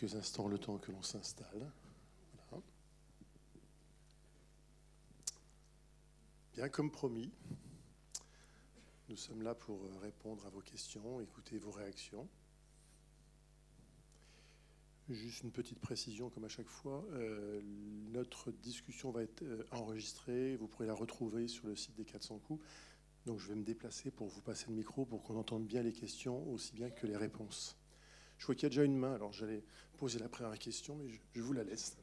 quelques instants le temps que l'on s'installe. Bien comme promis, nous sommes là pour répondre à vos questions, écouter vos réactions. Juste une petite précision, comme à chaque fois, euh, notre discussion va être euh, enregistrée. Vous pourrez la retrouver sur le site des 400 coups. Donc je vais me déplacer pour vous passer le micro pour qu'on entende bien les questions aussi bien que les réponses. Je vois qu'il y a déjà une main, alors j'allais poser la première question, mais je, vous la laisse.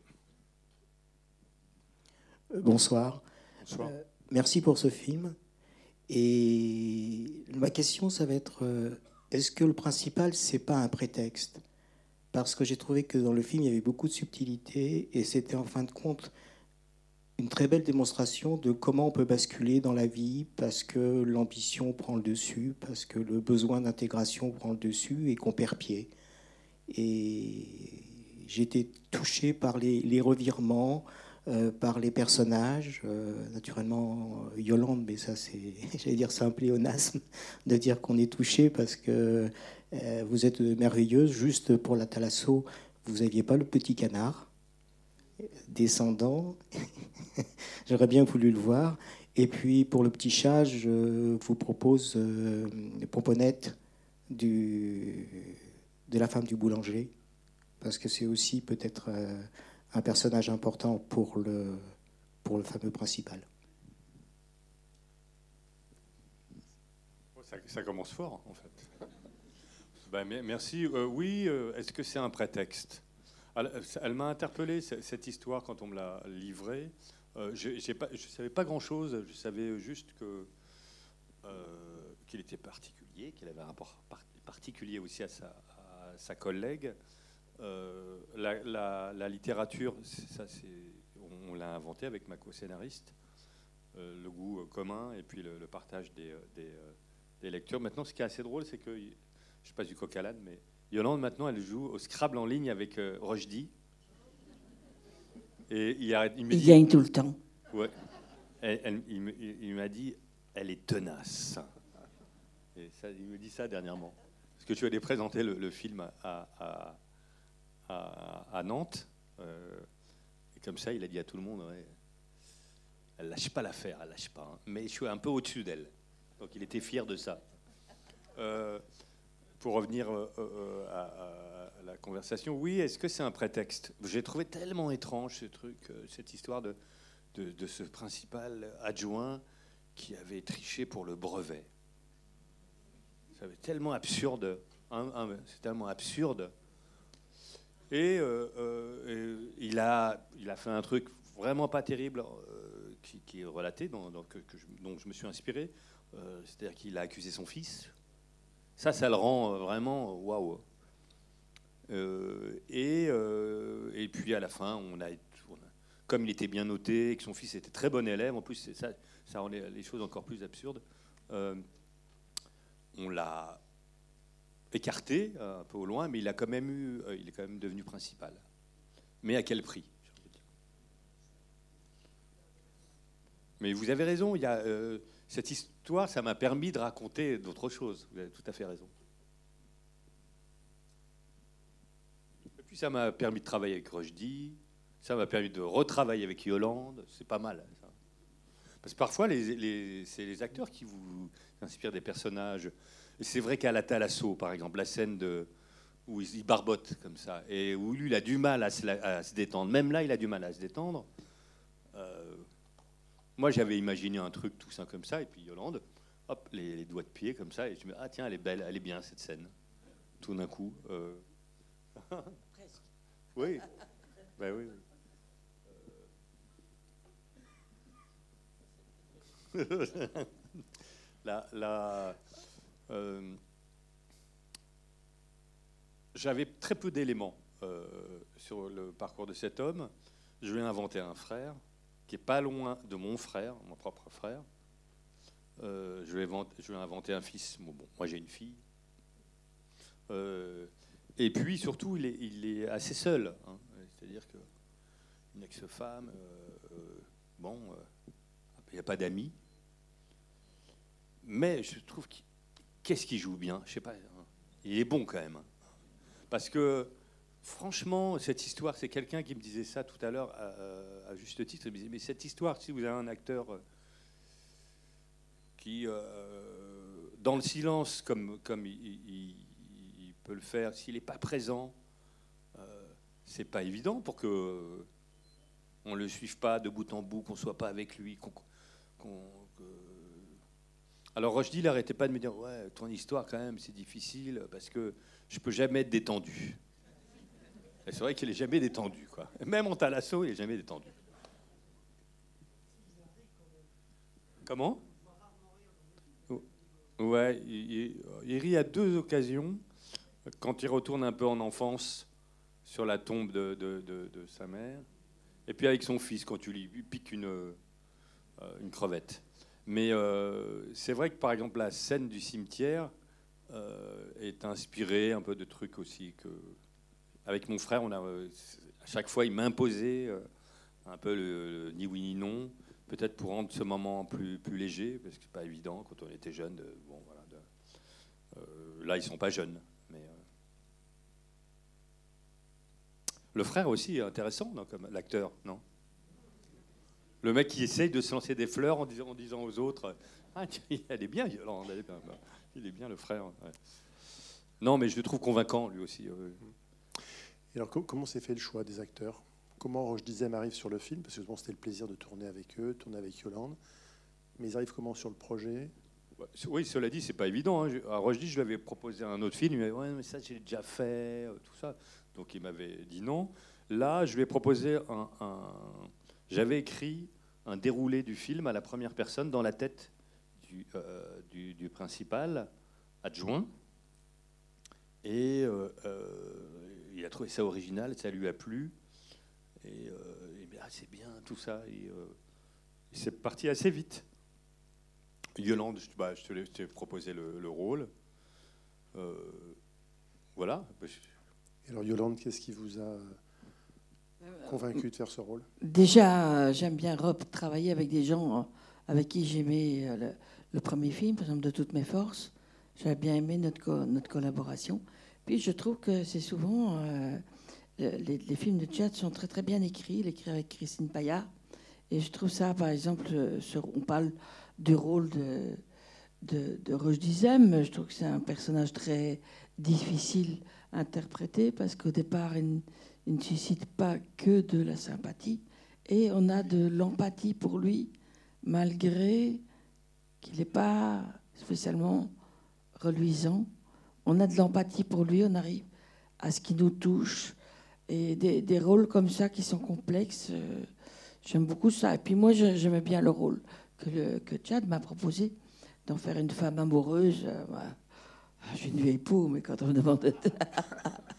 Euh, bonsoir. Bonsoir. merci pour ce film. Et ma question, ça va être est-ce que le principal, c'est pas un prétexte? Parce que j'ai trouvé que dans le film, il y avait beaucoup de subtilité et c'était en fin de compte une très belle démonstration de comment on peut basculer dans la vie parce que l'ambition prend le dessus, parce que le besoin d'intégration prend le dessus et qu'on perd pied. Et été touché par les, revirements, euh, par les personnages. Euh, naturellement, Yolande, mais ça, c'est, j'allais dire, c'est un pléonasme de dire qu'on est touché parce que euh, vous êtes merveilleuse. Juste pour la thalasso, vous n'aviez pas le petit canard descendant. J'aurais bien voulu le voir. Et puis pour le petit chat, je vous propose euh, Pomponette du, de la femme du boulanger, parce que c'est aussi peut-être euh, un personnage important pour le, pour le fameux principal. Ça, commence fort, en fait. Ben, merci. Euh, oui, euh, est-ce que c'est un prétexte? Elle, m'a interpellé cette histoire quand on me l'a livrée. Je ne savais pas grand-chose. Je savais juste que qu'il était particulier, qu'il avait un rapport particulier aussi à sa, collègue. La, littérature, ça, on, l'a inventé avec ma co-scénariste. le goût commun et puis le, partage des, des, des, lectures. Maintenant, ce qui est assez drôle, c'est que je sais pas du coq à l'âne, mais Yolande, maintenant, elle joue au Scrabble en ligne avec euh, Et il, arrête, il, me il gagne tout le temps. Ouais. il, m'a dit, elle est tenace. Et ça, il me dit ça dernièrement. Que tu allais présenter le, film à, à, à, Nantes. Euh, et comme ça, il a dit à tout le monde, ouais, elle lâche pas l'affaire, elle lâche pas. Hein. Mais je suis un peu au-dessus d'elle. Donc il était fier de ça. Euh, pour revenir euh, à, la conversation, oui, est-ce que c'est un prétexte? J'ai trouvé tellement étrange ce truc, cette histoire de, de, ce principal adjoint qui avait triché pour le brevet. C'est tellement absurde. Hein, c'est tellement absurde. Et, il, a, il a fait un truc vraiment pas terrible qui, est relaté, que, dont je me suis inspiré. C'est-à-dire qu'il a accusé son fils ça, ça le rend euh, vraiment waouh. Euh, et, euh, et, puis à la fin, on a, comme il était bien noté et que son fils était très bon élève, en plus ça, ça rend les, choses encore plus absurdes, on l'a écarté un peu au loin, mais il a quand même eu, il est quand même devenu principal. Mais à quel prix Mais vous avez raison, il y a cette histoire, ça m'a permis de raconter d'autres choses. Vous avez tout à fait raison. Et puis ça m'a permis de travailler avec Rochdy, ça m'a permis de retravailler avec Yolande, c'est pas mal. Parce que parfois, les, c'est les acteurs qui vous inspirent des personnages. C'est vrai qu'à la Talasso, par exemple, la scène de, où il barbote comme ça, et où lui, il a du mal à se, détendre. Même là, il a du mal à se détendre. Euh, moi, j'avais imaginé un truc tout ça comme ça, et puis Yolande, hop, les, doigts de pied comme ça, et je me dis, ah tiens, elle est belle, elle est bien cette scène. Tout d'un coup. Euh... Presque. oui. ben oui. la, euh, J'avais très peu d'éléments euh, sur le parcours de cet homme. Je lui ai inventé un frère qui est pas loin de mon frère, mon propre frère. Euh, je, vais je, vais inventer un fils. Moi, j'ai une fille. Et puis, surtout, il est, assez seul. Hein. C'est-à-dire qu'une ex-femme, euh, bon, il n'y a pas d'amis. Mais je trouve qu'est-ce qu'il joue bien? Je sais pas. Hein. Il est bon quand même. Parce que franchement, cette histoire, c'est quelqu'un qui me disait ça tout à l'heure à, juste titre. Il me disait, mais cette histoire, si vous avez un acteur euh, qui, euh, dans le silence, comme, il, peut le faire, s'il n'est pas présent, euh, c'est pas évident pour que on le suive pas de bout en bout, qu'on soit pas avec lui, alors Rochdy, il n'arrêtait pas de me dire Ouais, ton histoire, quand même, c'est difficile parce que je peux jamais être détendu. C'est vrai qu'il est jamais détendu. Quoi. Même en talasso, il est jamais détendu. Comment? Ouais, il, rit à deux occasions. Quand il retourne un peu en enfance sur la tombe de, de, sa mère, et puis avec son fils quand tu lui piques une, une crevette. Mais euh, c'est vrai que par exemple la scène du cimetière euh, est inspirée un peu de trucs aussi que avec mon frère on a euh, à chaque fois il m'imposait un peu le, ni oui ni non peut-être pour rendre ce moment plus plus léger parce que c'est pas évident quand on était jeune bon voilà là ils sont pas jeunes mais le frère aussi est intéressant comme l'acteur non? Le mec qui essaye de se lancer des fleurs en disant, en disant aux autres Ah, elle est bien, Yolande, elle est bien. Il est bien le frère. Non, mais je le trouve convaincant, lui aussi. Et alors, comment s'est fait le choix des acteurs? Comment Roche Dizem arrive sur le film? Parce que bon, c'était le plaisir de tourner avec eux, tourner avec Yolande. Mais ils arrivent comment sur le projet? Oui, cela dit, c'est pas évident. Hein. À Roche je lui avais proposé un autre film. Il m'avait dit ouais, mais ça, j'ai déjà fait, euh, tout ça. Donc il m'avait dit non. Là, je lui ai proposé un, j'avais écrit un déroulé du film à la première personne dans la tête du, euh, du, principal adjoint. Et euh, euh, il a trouvé ça original, ça lui a plu. Et, bien, c'est bien tout ça. Et, c'est parti assez vite. Yolande, bah, je te t'ai proposé le, le rôle. voilà. alors Yolande, qu'est-ce qui vous a convaincu de faire ce rôle Déjà, j'aime bien travailler avec des gens euh, avec qui j'aimais euh, le, premier film, par exemple, de toutes mes forces. J'avais bien aimé notre, notre collaboration. Puis je trouve que c'est souvent. Euh, les, films de Tchad sont très très bien écrits, écrits avec Christine Payard. Et je trouve ça, par exemple, on parle du rôle de, de, de Roche Dizem. Je trouve que c'est un personnage très difficile à interpréter parce qu'au départ, il, il ne suscite pas que de la sympathie, et on a de l'empathie pour lui, malgré qu'il n'est pas spécialement reluisant. On a de l'empathie pour lui, on arrive à ce qui nous touche, et des, rôles comme ça qui sont complexes, euh, j'aime beaucoup ça. Et puis moi, j'aimais bien le rôle que, le, Chad m'a proposé, d'en faire une femme amoureuse. Euh, je suis une vieille peau, mais quand on me demande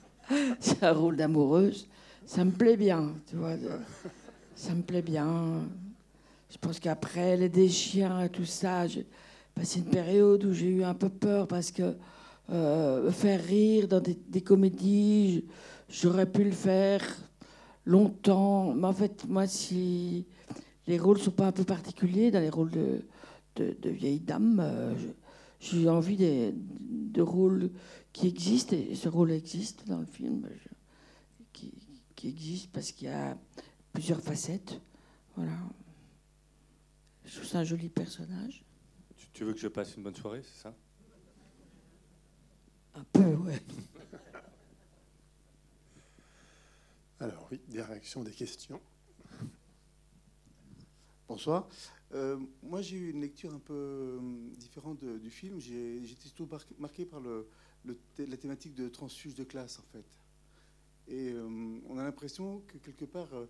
c'est un rôle d'amoureuse. Ça me plaît bien, tu vois. Ça me plaît bien. Je pense qu'après les déchiens et tout ça, j'ai passé une période où j'ai eu un peu peur parce que euh, faire rire dans des, comédies, j'aurais pu le faire longtemps. Mais en fait, moi, si les rôles sont pas un peu particuliers, dans les rôles de, de, vieilles dames, euh, j'ai envie de, de rôles qui existe, et ce rôle existe dans le film, qui, existe parce qu'il y a plusieurs facettes. Voilà. Je trouve ça un joli personnage. Tu, veux que je passe une bonne soirée, c'est ça? Un peu, ouais. Alors oui, des réactions, des questions. Bonsoir. Euh, moi, j'ai eu une lecture un peu euh, différente du film. J'ai été tout marqué par le, la thématique de transfuge de classe, en fait. Et euh, on a l'impression que quelque part, euh,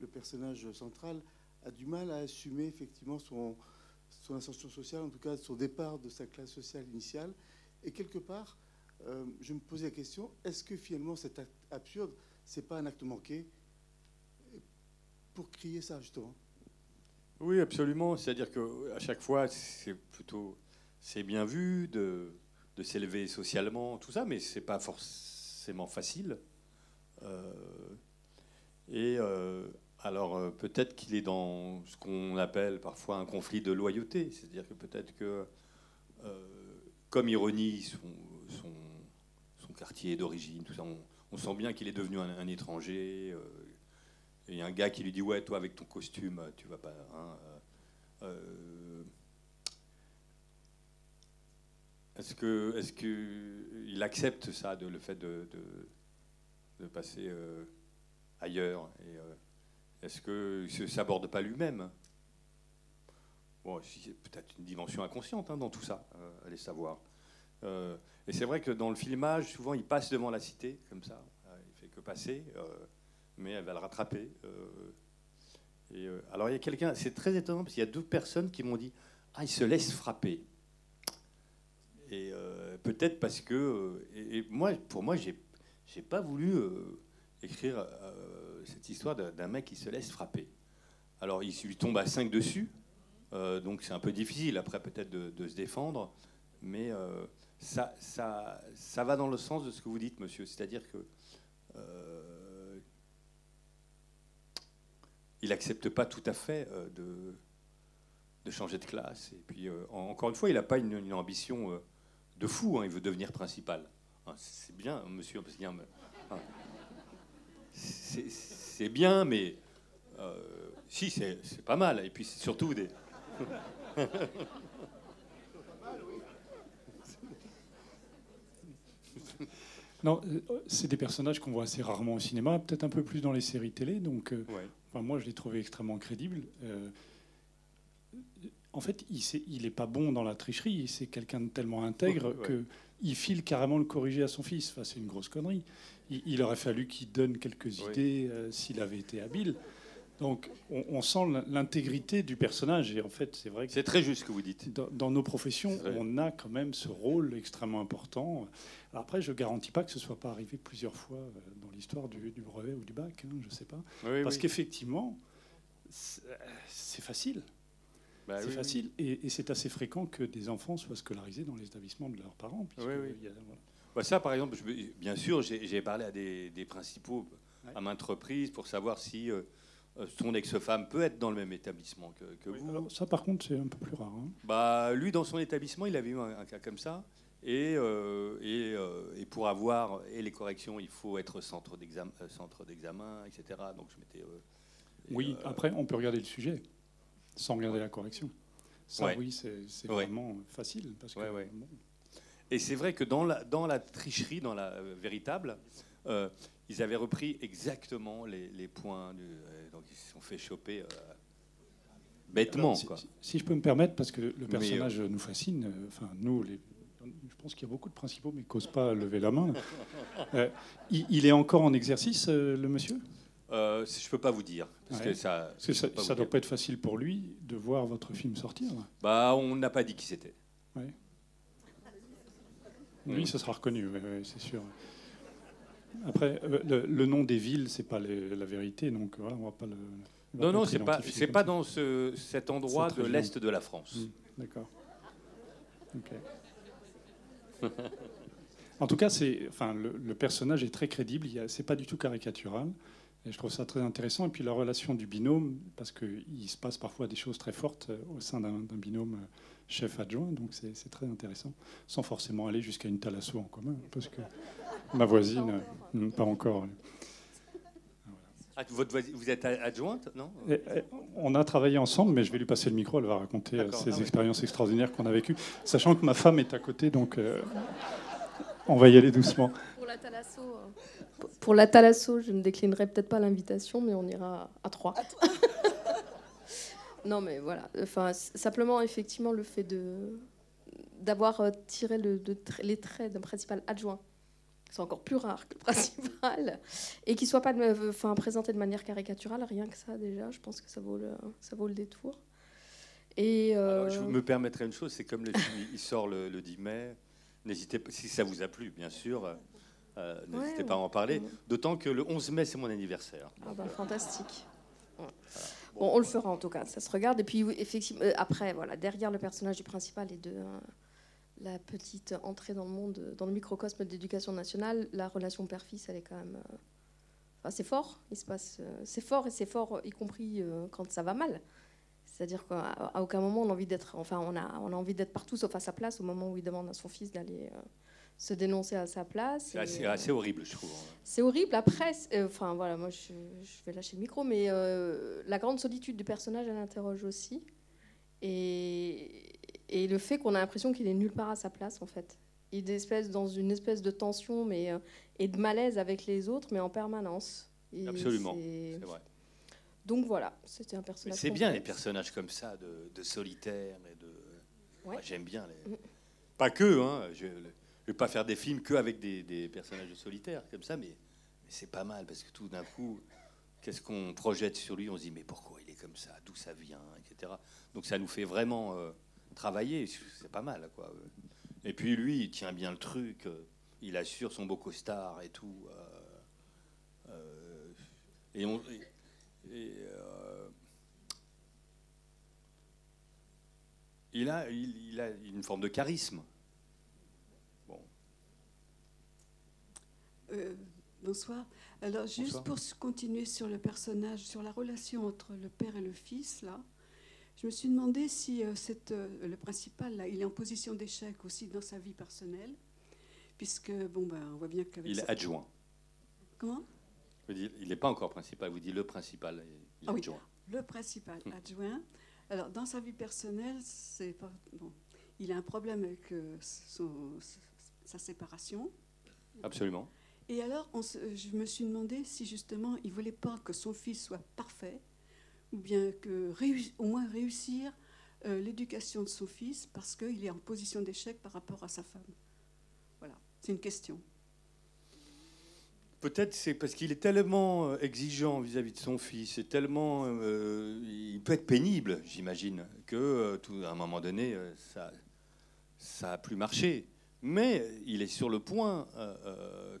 le personnage central a du mal à assumer effectivement son, son ascension sociale, en tout cas son départ de sa classe sociale initiale. Et quelque part, euh, je me posais la question est-ce que finalement cet acte absurde, c'est pas un acte manqué pour crier ça justement? Oui, absolument. C'est-à-dire que à chaque fois, c'est plutôt c'est bien vu de de s'élever socialement, tout ça, mais c'est pas forcément facile. Euh, et euh, alors euh, peut-être qu'il est dans ce qu'on appelle parfois un conflit de loyauté, c'est-à-dire que peut-être que, comme ironie son, son, quartier d'origine, tout ça, on sent bien qu'il est devenu un, étranger. il y a un gars qui lui dit Ouais, toi, avec ton costume, tu vas pas. Hein, est-ce que, accepte ça, de, le fait de, passer ailleurs et, Est-ce qu'il ne s'aborde pas lui-même? Bon, peut-être une dimension inconsciente hein, dans tout ça, euh, allez savoir. Euh, et c'est vrai que dans le filmage, souvent, il passe devant la cité, comme ça. Euh, il fait que passer, mais elle va le rattraper. alors, il y a quelqu'un, c'est très étonnant, parce qu'il y a deux personnes qui m'ont dit Ah, il se laisse frapper. Et peut-être parce que. Et, moi, pour moi, j'ai, j'ai pas voulu écrire cette histoire d'un mec qui se laisse frapper. Alors, il lui tombe à 5 dessus. Euh, donc c'est un peu difficile après peut-être de, se défendre, mais euh, ça, ça, ça, va dans le sens de ce que vous dites, monsieur. C'est-à-dire que euh, il n'accepte pas tout à fait de, de, changer de classe. Et puis encore une fois, il n'a pas une, ambition de fou. Hein. il veut devenir principal. Hein, c'est bien, monsieur. Hein. C'est bien, mais si, c'est pas mal. Et puis surtout des non, euh, c'est des personnages qu'on voit assez rarement au cinéma, peut-être un peu plus dans les séries télé. Donc, euh, moi, je l'ai trouvé extrêmement crédible. Euh, en fait, il n'est pas bon dans la tricherie. C'est quelqu'un de tellement intègre que il file carrément le corriger à son fils. Enfin, c'est une grosse connerie. Il, aurait fallu qu'il donne quelques idées s'il avait été habile. Donc, on, sent l'intégrité du personnage. Et en fait, c'est vrai que. C'est très juste ce que vous dites. Dans, nos professions, on a quand même ce rôle extrêmement important. après, je ne garantis pas que ce ne soit pas arrivé plusieurs fois euh, dans l'histoire du, brevet ou du bac. Hein, je ne sais pas. Parce qu'effectivement, c'est facile. Bah c'est facile. Et, c'est assez fréquent que des enfants soient scolarisés dans les établissements de leurs parents. Bah, ça, par exemple, bien sûr, j'ai parlé à des, principaux à maintes reprises pour savoir si. Euh, euh, son ex-femme peut être dans le même établissement que, vous. ça, par contre, c'est un peu plus rare. Hein. Bah, lui, dans son établissement, il avait eu un, cas comme ça. Et, euh, euh, et, pour avoir et les corrections, il faut être centre d'examen, centre d'examen, etc. Donc je m'étais. oui. après, on peut regarder le sujet sans regarder la correction. Ça, oui, c'est vraiment facile. Parce que, Et c'est vrai que dans la, dans la tricherie, dans la véritable, ils avaient repris exactement les, les points du, donc ils se sont fait choper euh, bêtement. si, Si, je peux me permettre, parce que le personnage nous fascine, euh, enfin nous, les, je pense qu'il y a beaucoup de principaux, mais qui n'osent pas lever la main. Euh, il, est encore en exercice, le monsieur? Euh, Je ne peux pas vous dire. Parce que ça ne doit pas être facile pour lui de voir votre film sortir. Bah, on n'a pas dit qui c'était. Oui, ça sera reconnu, c'est sûr. Après, euh, le, nom des villes, c'est pas la vérité, donc voilà, on va pas le. Non, non, c'est pas, c'est pas dans ce, cet endroit de l'est de la France. Mmh, d'accord. en tout cas, c'est, enfin, le, personnage est très crédible. C'est pas du tout caricatural. Et je trouve ça très intéressant. Et puis la relation du binôme, parce qu'il se passe parfois des choses très fortes euh, au sein d'un binôme euh, chef adjoint, donc c'est très intéressant, sans forcément aller jusqu'à une thalasso en commun, parce que ma voisine, euh, pas encore. Ah, votre vous êtes adjointe, non? On a travaillé ensemble, mais je vais lui passer le micro, elle va raconter ses ah expériences extraordinaires qu'on a vécues, sachant que ma femme est à côté, donc on va y aller doucement. Pour la thalasso, pour la thalasso, je ne déclinerai peut-être pas l'invitation, mais on ira à trois. non, mais voilà. Enfin, simplement, effectivement, le fait de d'avoir euh, tiré le, les traits d'un principal adjoint, c'est encore plus rare que le principal, et qu'il soit pas enfin, présenté de manière caricaturale, rien que ça déjà, je pense que ça vaut le, ça vaut le détour. Et euh, je me permettrai une chose, c'est comme le film, il sort le, le 10 mai. N'hésitez pas, si ça vous a plu, bien sûr, euh, n'hésitez pas à en parler. D'autant que le 11 mai, c'est mon anniversaire. Ah bah, fantastique. Bon, on le fera en tout cas, ça se regarde. Et puis, effectivement, euh, après, voilà, derrière le personnage du principal et de euh, la petite entrée dans le monde, dans le microcosme d'éducation nationale, la relation père-fils, elle est quand même. Enfin, c'est fort, il se passe. c'est fort et c'est fort, y compris quand ça va mal. C'est-à-dire qu'à aucun moment on a envie d'être. Enfin, on a, on a envie d'être partout sauf à sa place au moment où il demande à son fils d'aller se dénoncer à sa place. C'est assez, horrible, je trouve. Hein. C'est horrible. Après, enfin voilà, moi je, je, vais lâcher le micro, mais la grande solitude du personnage, elle interroge aussi. Et, et le fait qu'on a l'impression qu'il est nulle part à sa place, en fait. Il est dans une espèce de tension mais, et de malaise avec les autres, mais en permanence. Absolument, c'est vrai. Donc voilà, c'était un personnage. C'est bien les personnages comme ça, de, de solitaires et de. J'aime bien les. Mm. Pas que, hein. Je vais pas faire des films que avec des, des personnages solitaires comme ça, mais, c'est pas mal parce que tout d'un coup, qu'est-ce qu'on projette sur lui On se dit mais pourquoi il est comme ça D'où ça vient Etc. Donc ça nous fait vraiment euh, travailler. C'est pas mal, quoi. Et puis lui, il tient bien le truc. Euh, il assure son beau costard et tout. Euh, et on. Il, a une forme de charisme. Bon. Euh, bonsoir. Alors, juste pour continuer sur le personnage, sur la relation entre le père et le fils, là, je me suis demandé si euh, cette, le principal, là, il est en position d'échec aussi dans sa vie personnelle, puisque, bon, ben, on voit bien qu'avec. Il est adjoint. Comment? Il n'est pas encore principal, vous dites le principal. Ah adjoint. le principal hum. adjoint. Alors, dans sa vie personnelle, c'est bon, il a un problème avec euh, sa séparation. Absolument. Et alors, je me suis demandé si justement il voulait pas que son fils soit parfait, ou bien que au moins réussir euh, l'éducation de son fils, parce qu'il est en position d'échec par rapport à sa femme. Voilà, c'est une question. Peut-être c'est parce qu'il est tellement euh, exigeant vis-à-vis de son fils, et tellement, euh, il peut être pénible, j'imagine, que euh, tout, à un moment donné, ça, ça a plus marché. Mais il est sur le point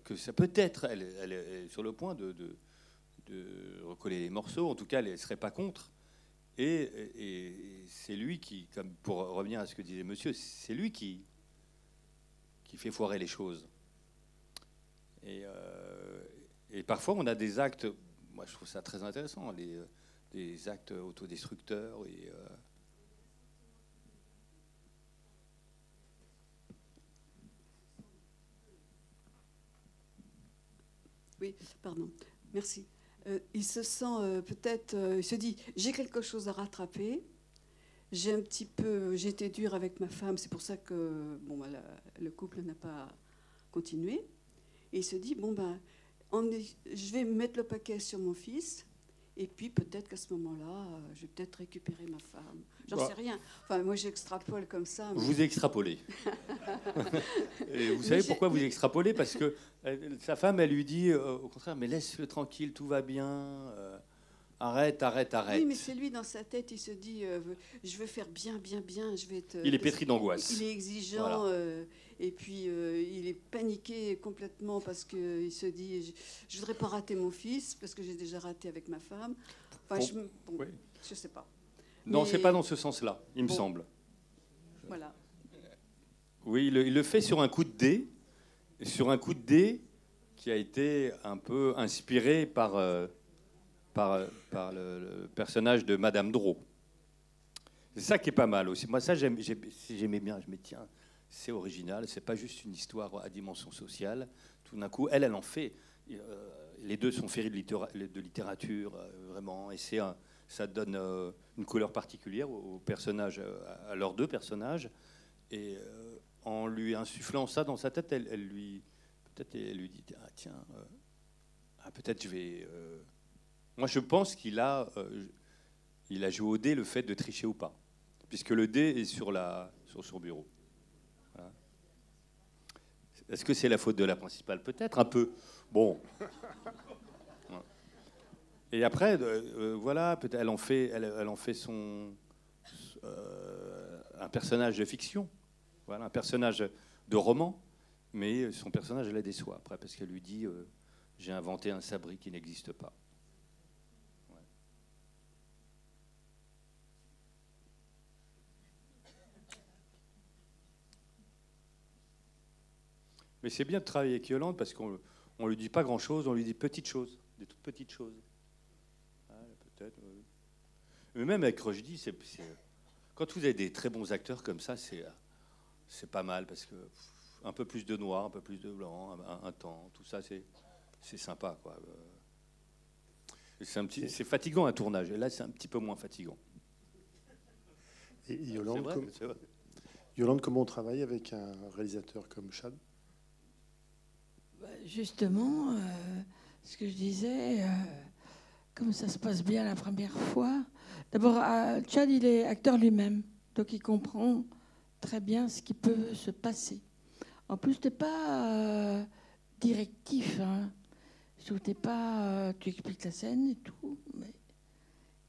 que ça peut être, elle, est sur le point de, recoller les morceaux. En tout cas, elle ne serait pas contre. Et, c'est lui qui, pour revenir à ce que disait Monsieur, c'est lui qui fait foirer les choses. Et, euh, et, parfois, on a des actes, moi je trouve ça très intéressant, les, euh, des actes autodestructeurs. Et, euh, Oui, pardon. Merci. il se sent peut-être, il se dit, j'ai quelque chose à rattraper. J'ai un petit peu, j'ai été dur avec ma femme, c'est pour ça que bon, le couple n'a pas continué. Et il se dit, bon, ben, je vais mettre le paquet sur mon fils, et puis peut-être qu'à ce moment-là, euh, je vais peut-être récupérer ma femme. J'en bah. sais rien. Enfin, moi, j'extrapole comme ça. Vous extrapolez. et vous savez pourquoi vous extrapolez? Parce que euh, sa femme, elle lui dit, euh, au contraire, mais laisse-le tranquille, tout va bien. Arrête, arrête, arrête. Oui, mais c'est lui dans sa tête, il se dit euh, je veux faire bien, bien, bien. Je vais être, il est pétri d'angoisse. Il est exigeant euh, et puis euh, il est paniqué complètement parce qu'il se dit je ne voudrais pas rater mon fils parce que j'ai déjà raté avec ma femme. Enfin, je ne sais pas. Non, c'est pas dans ce sens-là, il me semble. Voilà. Oui, il, il, le fait sur un coup de dé, sur un coup de dé qui a été un peu inspiré par par, le, personnage de Madame Drault. C'est ça qui est pas mal aussi. Moi, ça, j'aimais bien. Je me tiens, c'est original. C'est pas juste une histoire à dimension sociale. Tout d'un coup, elle, elle en fait. Euh, les deux sont féris de, littérature, euh, vraiment. Et c'est ça donne euh, une couleur particulière aux personnages, à leurs deux personnages. Et en lui insufflant ça dans sa tête, elle, lui, peut-être, elle lui dit ah, tiens, ah, peut-être je vais moi, je pense qu'il a, euh, il a joué au dé le fait de tricher ou pas, puisque le dé est sur, la, sur son bureau. Est-ce que c'est la faute de la principale? Peut-être un peu. Bon. Et après, euh, euh, voilà, peut elle en fait, elle, en fait son un personnage de fiction, voilà, un personnage de roman, mais son personnage la déçoit après parce qu'elle lui dit j'ai inventé un sabri qui n'existe pas. Mais c'est bien de travailler avec Yolande parce qu'on ne lui dit pas grand-chose, on lui dit petites choses, des toutes petites choses. peut-être. Mais même avec Rochdy, c'est, quand vous avez des très bons acteurs comme ça, c'est, c'est pas mal parce que un peu plus de noir, un peu plus de blanc, un, temps, tout ça, c'est sympa. quoi. C'est fatigant un tournage, et là c'est un petit peu moins fatigant. Et Yolande, Yolande, comment on travaille avec un réalisateur comme Chad? Justement, euh, ce que je disais, euh, comme ça se passe bien la première fois. D'abord, euh, Chad, il est acteur lui-même, donc il comprend très bien ce qui peut se passer. En plus, tu n'es pas directif. Hein. Je pas, tu expliques la scène et tout, mais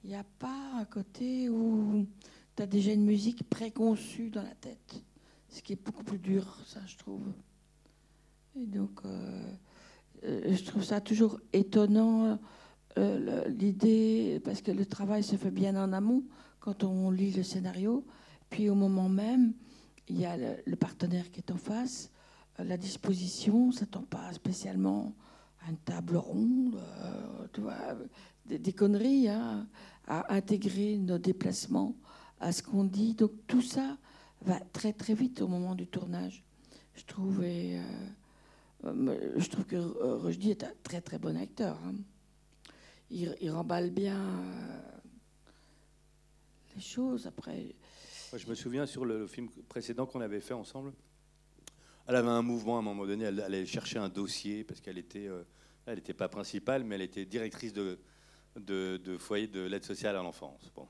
il n'y a pas un côté où tu as déjà une musique préconçue dans la tête. Ce qui est beaucoup plus dur, ça, je trouve. Et donc, euh, euh, je trouve ça toujours étonnant, euh, l'idée, parce que le travail se fait bien en amont, quand on lit le scénario. Puis au moment même, il y a le, partenaire qui est en face, la disposition, ça tombe pas spécialement à une table ronde, des, conneries, hein, à intégrer nos déplacements à ce qu'on dit. Donc tout ça va très très vite au moment du tournage, je trouve. Je trouve que Rushdie est un très très bon acteur. Hein. Il, remballe bien euh, les choses. Après, je me souviens sur le, film précédent qu'on avait fait ensemble. Elle avait un mouvement à un moment donné. Elle, allait chercher un dossier parce qu'elle était, euh, elle n'était pas principale, mais elle était directrice de, foyer de l'aide sociale à l'enfance. Bon.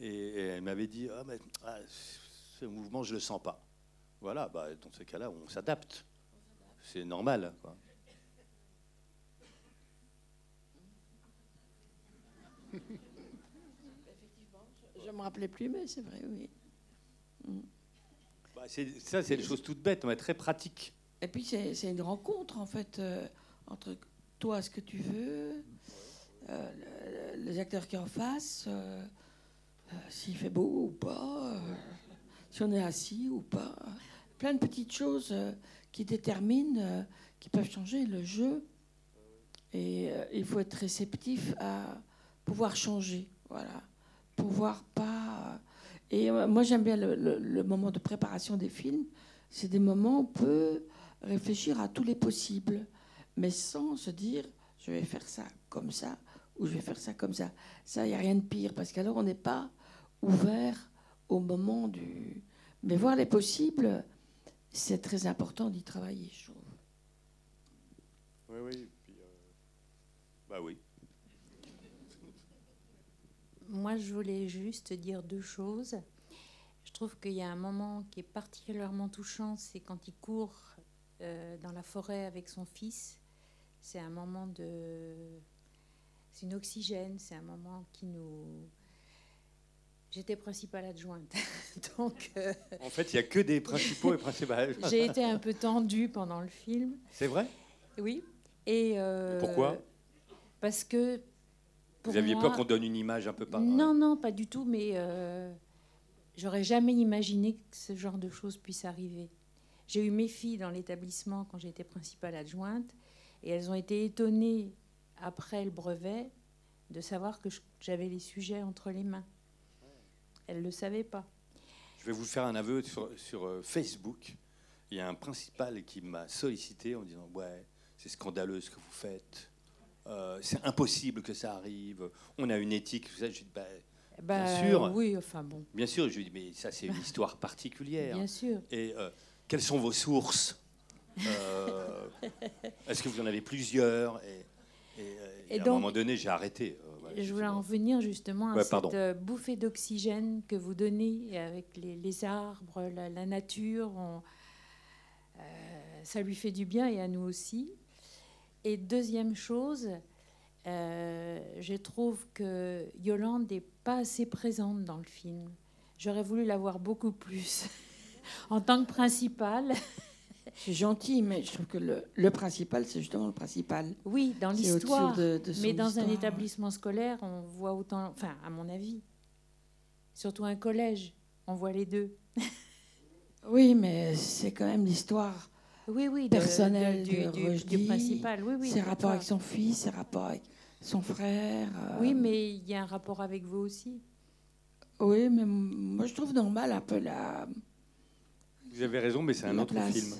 Et, elle m'avait dit ah, ah, ce mouvement, je le sens pas. Voilà, bah, dans ce cas-là, on s'adapte. C'est normal. Quoi. je ne me rappelais plus, mais c'est vrai, oui. Mm. Bah, ça, c'est des choses toutes bêtes, mais très pratiques. Et puis, c'est une rencontre, en fait, euh, entre toi, ce que tu veux, euh, les acteurs qui en face. Euh, s'il fait beau ou pas, si on est assis ou pas. Plein de petites choses qui déterminent, qui peuvent changer le jeu. Et il faut être réceptif à pouvoir changer. Voilà. Pouvoir pas. Et moi, j'aime bien le, moment de préparation des films. C'est des moments où on peut réfléchir à tous les possibles, mais sans se dire je vais faire ça comme ça ou je vais faire ça comme ça. Ça, il n'y a rien de pire, parce qu'alors on n'est pas ouvert au moment du... Mais voir les possibles, c'est très important d'y travailler, je trouve. Oui, oui. Puis, euh, Bah oui. Moi, je voulais juste dire deux choses. Je trouve qu'il y a un moment qui est particulièrement touchant, c'est quand il court euh, dans la forêt avec son fils. C'est un moment de... C'est une oxygène, c'est un moment qui nous J'étais principale adjointe. Donc, euh, En fait, il n'y a que des principaux et principales. J'ai été un peu tendue pendant le film. C'est vrai? Oui. Et euh, Pourquoi? Parce que. Vous aviez peur qu'on donne une image un peu par. Non, non, pas du tout, mais euh, j'aurais jamais imaginé que ce genre de choses puisse arriver. J'ai eu mes filles dans l'établissement quand j'étais principale adjointe, et elles ont été étonnées après le brevet de savoir que j'avais les sujets entre les mains. Elle ne le savait pas. Je vais vous faire un aveu sur, euh, Facebook. Il y a un principal qui m'a sollicité en disant Ouais, c'est scandaleux ce que vous faites. Euh, c'est impossible que ça arrive. On a une éthique. Je dis bah, Bien bah, sûr. Oui, enfin bon. Bien sûr, je lui dis Mais ça, c'est une histoire particulière. Bien sûr. Et euh, quelles sont vos sources? Est-ce que vous en avez plusieurs? Et, à un moment donné, j'ai arrêté je voulais en venir justement à cette euh, bouffée d'oxygène que vous donnez avec les, arbres, la, nature. Euh, ça lui fait du bien et à nous aussi. Et deuxième chose, euh, je trouve que Yolande n'est pas assez présente dans le film. J'aurais voulu la voir beaucoup plus en tant que principale. C'est gentil, mais je trouve que le, principal, c'est justement le principal. Oui, dans l'histoire. mais dans un établissement scolaire, on voit autant. Enfin, à mon avis. Surtout un collège, on voit les deux. oui, mais c'est quand même l'histoire. Oui, oui, personnelle du, du, principal. Oui, oui, ses rapports avec son fils, ses rapports avec son frère. Euh, oui, mais il y a un rapport avec vous aussi. Oui, mais moi je trouve normal un peu la Vous avez raison, mais c'est un autre film.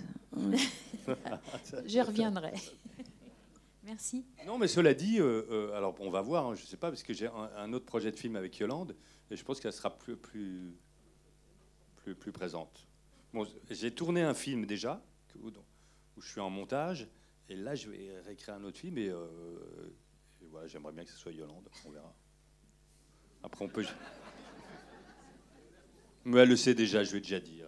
Je reviendrai. Merci. Non, mais cela dit, euh, euh, alors on va voir, hein, je ne sais pas, parce que j'ai un, autre projet de film avec Yolande, et je pense qu'elle sera plus, plus, plus, plus présente. Bon, j'ai tourné un film déjà, où, où, je suis en montage, et là je vais réécrire un autre film, et, euh, voilà, j'aimerais bien que ce soit Yolande, on verra. Après, on peut. Mais elle le sait déjà, je lui ai déjà dit.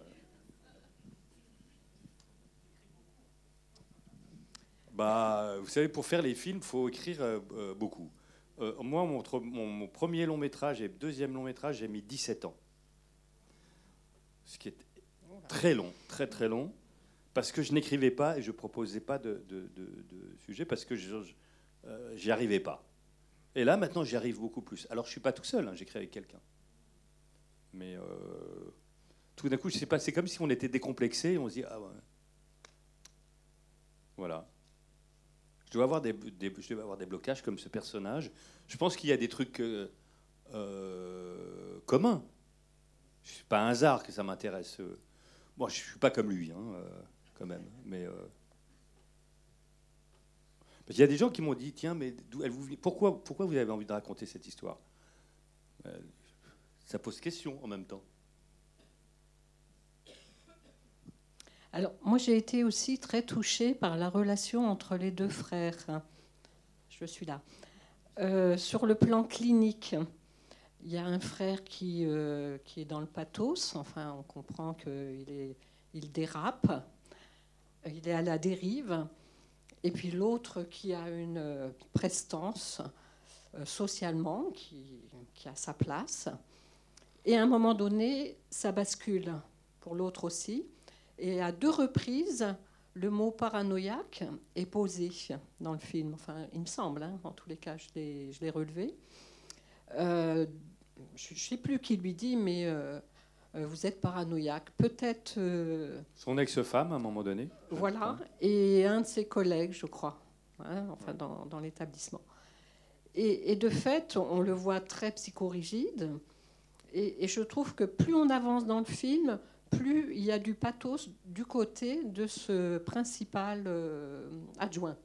Bah, vous savez, pour faire les films, il faut écrire euh, euh, beaucoup. Euh, moi, mon, mon, premier long métrage et deuxième long métrage, j'ai mis 17 ans. Ce qui est très long, très très long, parce que je n'écrivais pas et je proposais pas de, de, sujet, parce que j'y arrivais pas. Et là, maintenant, j'y arrive beaucoup plus. Alors, je suis pas tout seul, hein, j'écris avec quelqu'un. Mais tout d'un coup, je pas, c'est comme si on était décomplexé, on se dit, ah ouais. Voilà. Je dois avoir des, avoir des blocages comme ce personnage. Je pense qu'il y a des trucs euh, euh, communs. C'est pas un hasard que ça m'intéresse. Moi, je suis pas comme lui, hein, euh, quand même. Mais il y a des gens qui m'ont dit, tiens, mais elle vous, pourquoi, pourquoi vous avez envie de raconter cette histoire? Ça pose question en même temps. Alors, moi, j'ai été aussi très touchée par la relation entre les deux frères. Je suis là. Euh, sur le plan clinique, il y a un frère qui, euh, qui est dans le pathos. Enfin, on comprend qu'il il dérape. Il est à la dérive. Et puis l'autre qui a une prestance euh, socialement, qui, qui a sa place. Et à un moment donné, ça bascule pour l'autre aussi. Et à deux reprises, le mot paranoïaque est posé dans le film. Enfin, il me semble, hein. en tous les cas, je l'ai relevé. Euh, je ne sais plus qui lui dit, mais euh, euh, vous êtes paranoïaque. Peut-être. Son ex-femme, à un moment donné. Voilà, et un de ses collègues, je crois, hein, enfin, dans, dans l'établissement. Et, et, de fait, on le voit très psychorigide. Et, et je trouve que plus on avance dans le film, plus il y a du pathos du côté de ce principal euh, adjoint.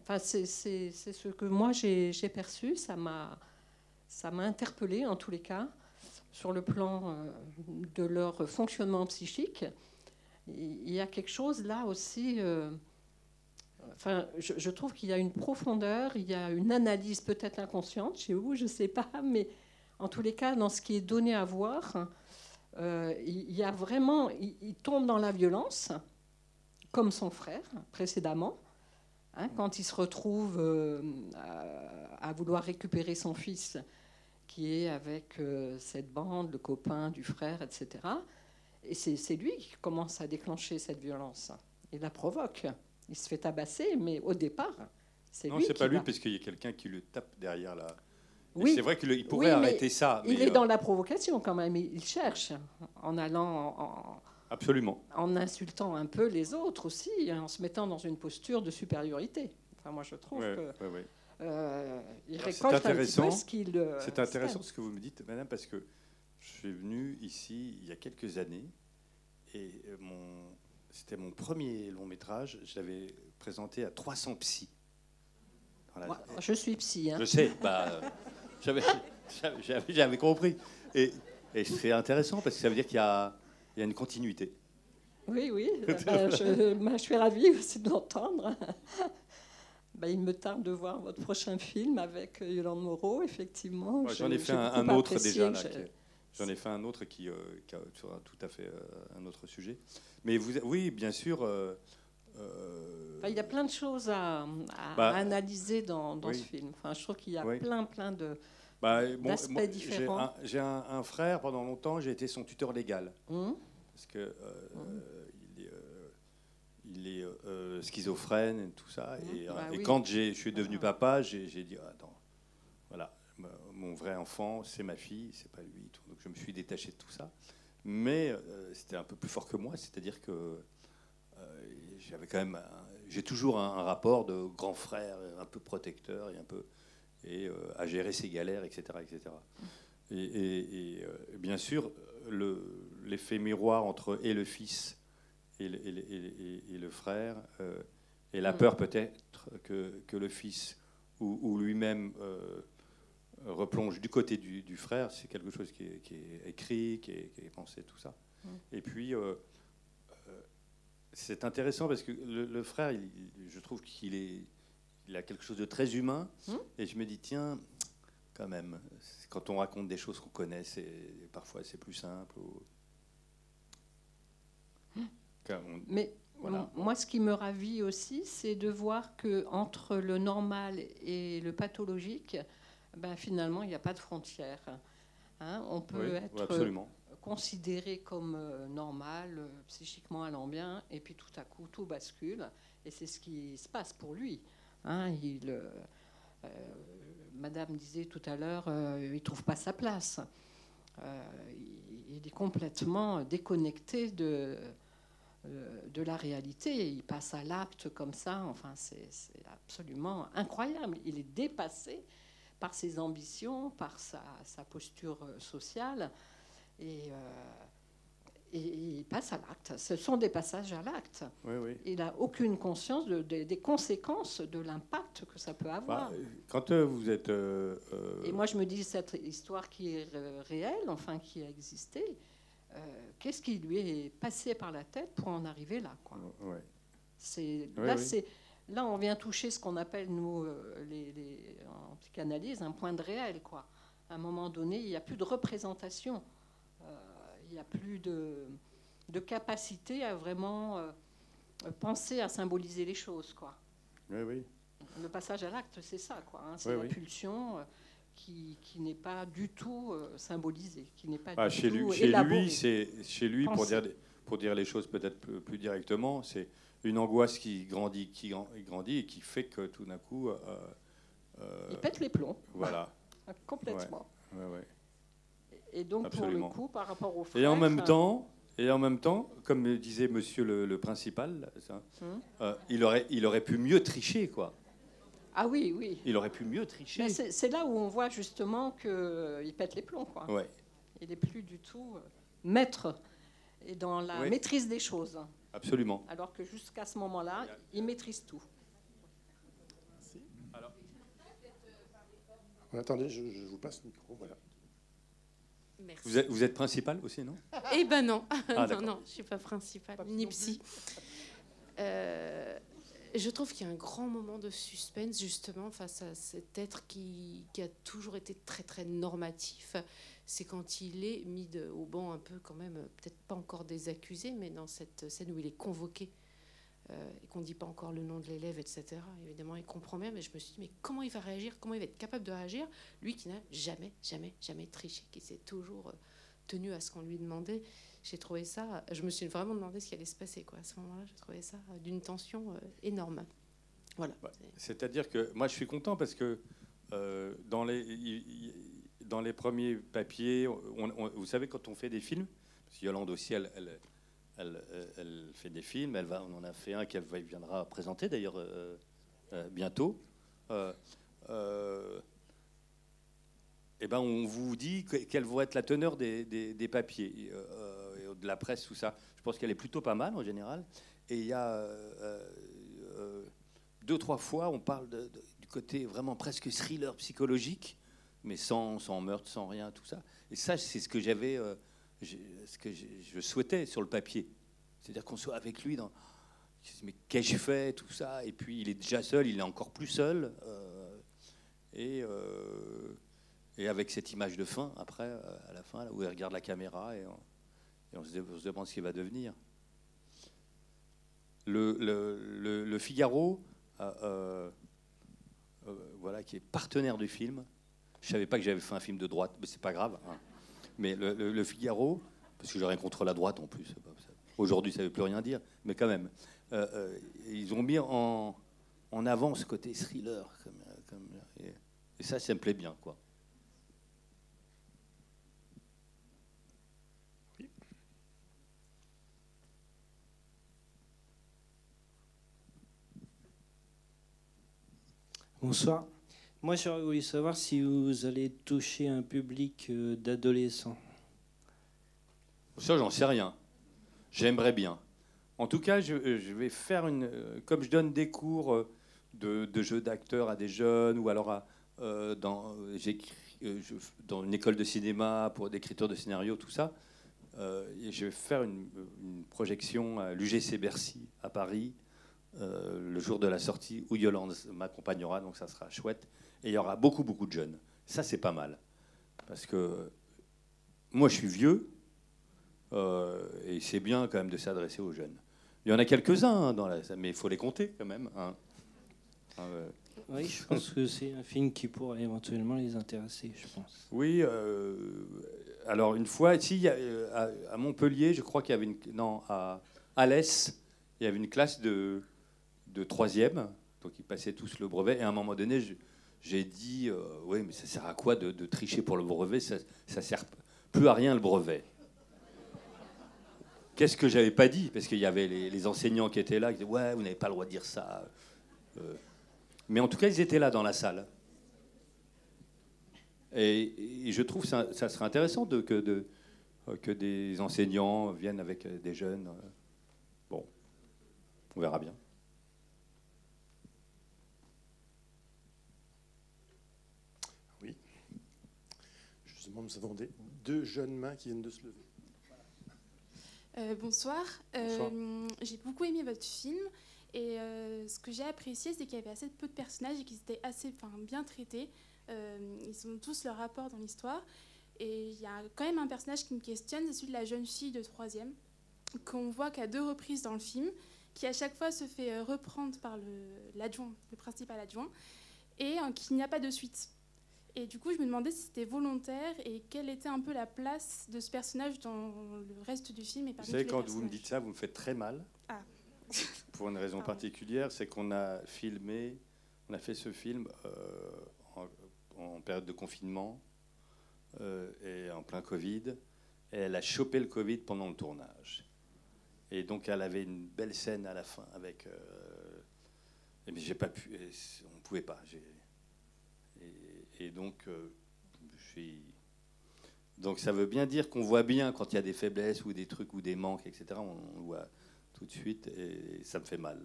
Enfin, c'est ce que moi j'ai perçu, ça m'a interpellé en tous les cas sur le plan euh, de leur fonctionnement psychique. Il y a quelque chose là aussi. Euh, enfin, je, je trouve qu'il y a une profondeur, il y a une analyse peut-être inconsciente chez vous, je ne sais pas, mais en tous les cas, dans ce qui est donné à voir, euh, il y a vraiment, il, tombe dans la violence, comme son frère précédemment, hein, quand il se retrouve euh, à, vouloir récupérer son fils, qui est avec euh, cette bande, le copain du frère, etc. Et c'est lui qui commence à déclencher cette violence. Il la provoque. Il se fait tabasser, mais au départ, c'est lui. Non, c'est pas lui, parce qu'il y a quelqu'un qui le tape derrière la, oui. C'est vrai qu'il pourrait arrêter ça. il est dans euh, la provocation quand même. Il cherche en allant en, Absolument. En insultant un peu les autres aussi, en se mettant dans une posture de supériorité. Enfin, moi, je trouve que. Euh, il récolte un petit peu ce qu'il. Euh, c'est intéressant ce que vous me dites, madame, parce que je suis venu ici il y a quelques années et mon, c'était mon premier long métrage. Je l'avais présenté à 300 psys. je suis psy. Hein. Je sais. Bah, J'avais compris. Et, c'est intéressant parce que ça veut dire qu'il y, a une continuité. Oui, oui. Ben, je, suis ravie aussi de l'entendre. Ben, il me tarde de voir votre prochain film avec Yolande Moreau, effectivement. J'en ai fait un, autre déjà. J'en ai fait un autre qui, euh, qui sera tout à fait euh, un autre sujet. Mais vous, oui, bien sûr. Euh, il y a plein de choses à, bah, analyser dans, ce film. Enfin, je trouve qu'il y a plein, plein de bah, d'aspects différents. J'ai un, frère, pendant longtemps, j'ai été son tuteur légal. Hum. Parce que euh, hum. il est, euh, il est euh, schizophrène et tout ça. Hum. Et, bah quand je suis devenu papa, j'ai dit attends, voilà, mon vrai enfant, c'est ma fille, c'est pas lui. Donc je me suis détaché de tout ça. Mais c'était un peu plus fort que moi, c'est-à-dire que j'avais quand même, j'ai toujours un, rapport de grand frère, un peu protecteur et un peu et euh, à gérer ses galères, etc., etc. Et, et, euh, bien sûr, le, l'effet miroir entre et le fils et le, frère, et la mm. peur peut-être que, que, le fils ou, lui-même replonge du côté du, frère, c'est quelque chose qui est, écrit, qui est, pensé, tout ça. Mm. Et puis, c'est intéressant parce que le, frère, je trouve qu'il est, il a quelque chose de très humain. Hmm. Et je me dis, tiens, quand même, quand on raconte des choses qu'on connaît, parfois c'est plus simple. Hmm. Mais moi, ce qui me ravit aussi, c'est de voir que entre le normal et le pathologique, ben, finalement, il n'y a pas de frontière. Hein. on peut être considéré comme euh, normal, euh, psychiquement allant bien, et puis tout à coup, tout bascule. Et c'est ce qui se passe pour lui. Hein, il, euh, Madame disait tout à l'heure, il ne trouve pas sa place. il est complètement déconnecté de, de la réalité. Il passe à l'acte comme ça. Enfin, c'est absolument incroyable. Il est dépassé par ses ambitions, par sa, sa posture sociale. Et et il passe à l'acte. Ce sont des passages à l'acte. Il n'a aucune conscience des conséquences de l'impact que ça peut avoir. Bah, quand euh, vous êtes... Euh, euh, et moi, je me dis, cette histoire qui est réelle, enfin, qui a existé, qu'est-ce qui lui est passé par la tête pour en arriver là quoi? C'est, là, c'est, là, on vient toucher ce qu'on appelle, nous, les, les, en psychanalyse, un point de réel. Quoi. À un moment donné, il n'y a plus de représentation n'y a plus de, de, capacité à vraiment euh, penser à symboliser les choses. Quoi. Oui, oui. Le passage à l'acte, c'est ça. Quoi, hein. c'est la pulsion euh, qui, qui n'est pas du tout euh, symbolisée, qui n'est pas ah, chez lui, chez lui, c'est chez lui pour dire pour dire les choses peut-être plus, directement, c'est une angoisse qui grandit, qui grandit et qui fait que tout d'un coup, il pète les plombs. Voilà. Complètement. Ouais, ouais, et donc, pour le coup, par rapport aux frères... Et en même temps, et en même temps, comme disait monsieur le, principal, hum. euh, il, aurait, il aurait pu mieux tricher, quoi. Ah oui, oui. Il aurait pu mieux tricher. C'est là où on voit justement qu'il euh, pète les plombs, quoi. Ouais. Il n'est plus du tout euh, maître et dans la maîtrise des choses. Absolument. Alors que jusqu'à ce moment-là, il maîtrise tout. Merci. Alors. Attendez, je, je vous passe le micro, voilà. Vous êtes, vous êtes principal aussi, non? Eh ben non, ah, non, non, je suis pas principal, ni psy. Euh, je trouve qu'il y a un grand moment de suspense justement face à cet être qui, qui a toujours été très très normatif. C'est quand il est mis de, au banc un peu quand même, peut-être pas encore des accusés, mais dans cette scène où il est convoqué euh, et qu'on ne dit pas encore le nom de l'élève, etc. Évidemment, il comprend bien, mais je me suis dit, mais comment il va réagir? Comment il va être capable de réagir? Lui qui n'a jamais, jamais, jamais triché, qui s'est toujours euh, tenu à ce qu'on lui demandait. J'ai trouvé ça, je me suis vraiment demandé ce qui allait se passer. À ce moment-là, j'ai trouvé ça euh, d'une tension énorme. Voilà. Bah, c'est-à-dire que moi, je suis content parce que dans, les, dans les premiers papiers, vous savez, quand on fait des films, parce que Yolande aussi, elle elle, fait des films. Elle va, on en a fait un qu'elle viendra présenter d'ailleurs euh, euh, bientôt. Euh, eh ben, on vous dit quelle va être la teneur des, papiers, de la presse, tout ça. Je pense qu'elle est plutôt pas mal en général. Et il y a deux, trois fois, on parle du côté vraiment presque thriller psychologique, mais sans, sans meurtre, sans rien, tout ça. Et ça, c'est ce que j'avais ce que je souhaitais sur le papier. C'est-à-dire qu'on soit avec lui dans. Mais qu'ai-je fait Tout ça? Et puis il est déjà seul, il est encore plus seul. Euh, et, euh, et avec cette image de fin, après, euh, à la fin, où il regarde la caméra et on, se, demande ce qu'il va devenir. Le, le, Figaro, voilà, qui est partenaire du film. Je savais pas que j'avais fait un film de droite, mais c'est pas grave. Hein. Mais le, Figaro, parce que j'ai rien contre la droite en plus, aujourd'hui ça ne veut plus rien dire, mais quand même, euh, euh, ils ont mis en, en, avant ce côté thriller. Comme, et, ça, ça me plaît bien. quoi. Bonsoir. Moi, j'aurais voulu savoir si vous allez toucher un public euh, d'adolescents. Ça, j'en sais rien. J'aimerais bien. En tout cas, je, vais faire une. Comme je donne des cours de, de jeux d'acteurs à des jeunes, ou alors dans, une école de cinéma pour d'écriture de scénario, tout ça. je vais faire une, une projection à l'UGC Bercy à Paris euh, le jour de la sortie où Yolande m'accompagnera, donc ça sera chouette. Et il y aura beaucoup, beaucoup de jeunes. Ça, c'est pas mal. Parce que moi, je suis vieux, euh, et c'est bien quand même de s'adresser aux jeunes. Il y en a quelques-uns, hein, la... mais il faut les compter quand même. Hein. Ah, oui, je pense que c'est un film qui pourrait éventuellement les intéresser, je pense. Oui, euh, alors une fois, si, à, à Montpellier, je crois qu'il y avait une... Non, à Alès, il y avait une classe de de troisième, donc ils passaient tous le brevet. Et à un moment donné, j'ai dit, euh, oui, mais ça sert à quoi de, tricher pour le brevet? Ça, ça sert plus à rien le brevet. Qu'est-ce que j'avais pas dit? Parce qu'il y avait les, enseignants qui étaient là, qui disaient, ouais, vous n'avez pas le droit de dire ça. Euh, mais en tout cas, ils étaient là dans la salle. Et, je trouve ça, ça serait intéressant de, que, de, que des enseignants viennent avec des jeunes. Bon, on verra bien. Nous avons deux jeunes mains qui viennent de se lever. Euh, bonsoir. Euh, j'ai beaucoup aimé votre film. Et euh, ce que j'ai apprécié, c'est qu'il y avait assez peu de personnages et qu'ils étaient assez bien traités. ils ont tous leur rapport dans l'histoire. Et il y a quand même un personnage qui me questionne, c'est celui de la jeune fille de troisième, qu'on voit qu'à deux reprises dans le film, qui à chaque fois se fait reprendre par l'adjoint, le, principal adjoint, et qu'il n'y a pas de suite. Et du coup, je me demandais si c'était volontaire et quelle était un peu la place de ce personnage dans le reste du film. Et vous savez, quand vous me dites ça, vous me faites très mal. Ah. Pour une raison particulière, c'est qu'on a filmé, on a fait ce film euh, en, période de confinement euh, et en plein Covid. Et elle a chopé le Covid pendant le tournage. Et donc, elle avait une belle scène à la fin avec. Euh, mais j'ai pas pu. On ne pouvait pas. Et donc, euh, donc ça veut bien dire qu'on voit bien quand il y a des faiblesses ou des trucs ou des manques, etc. On, le voit tout de suite et ça me fait mal.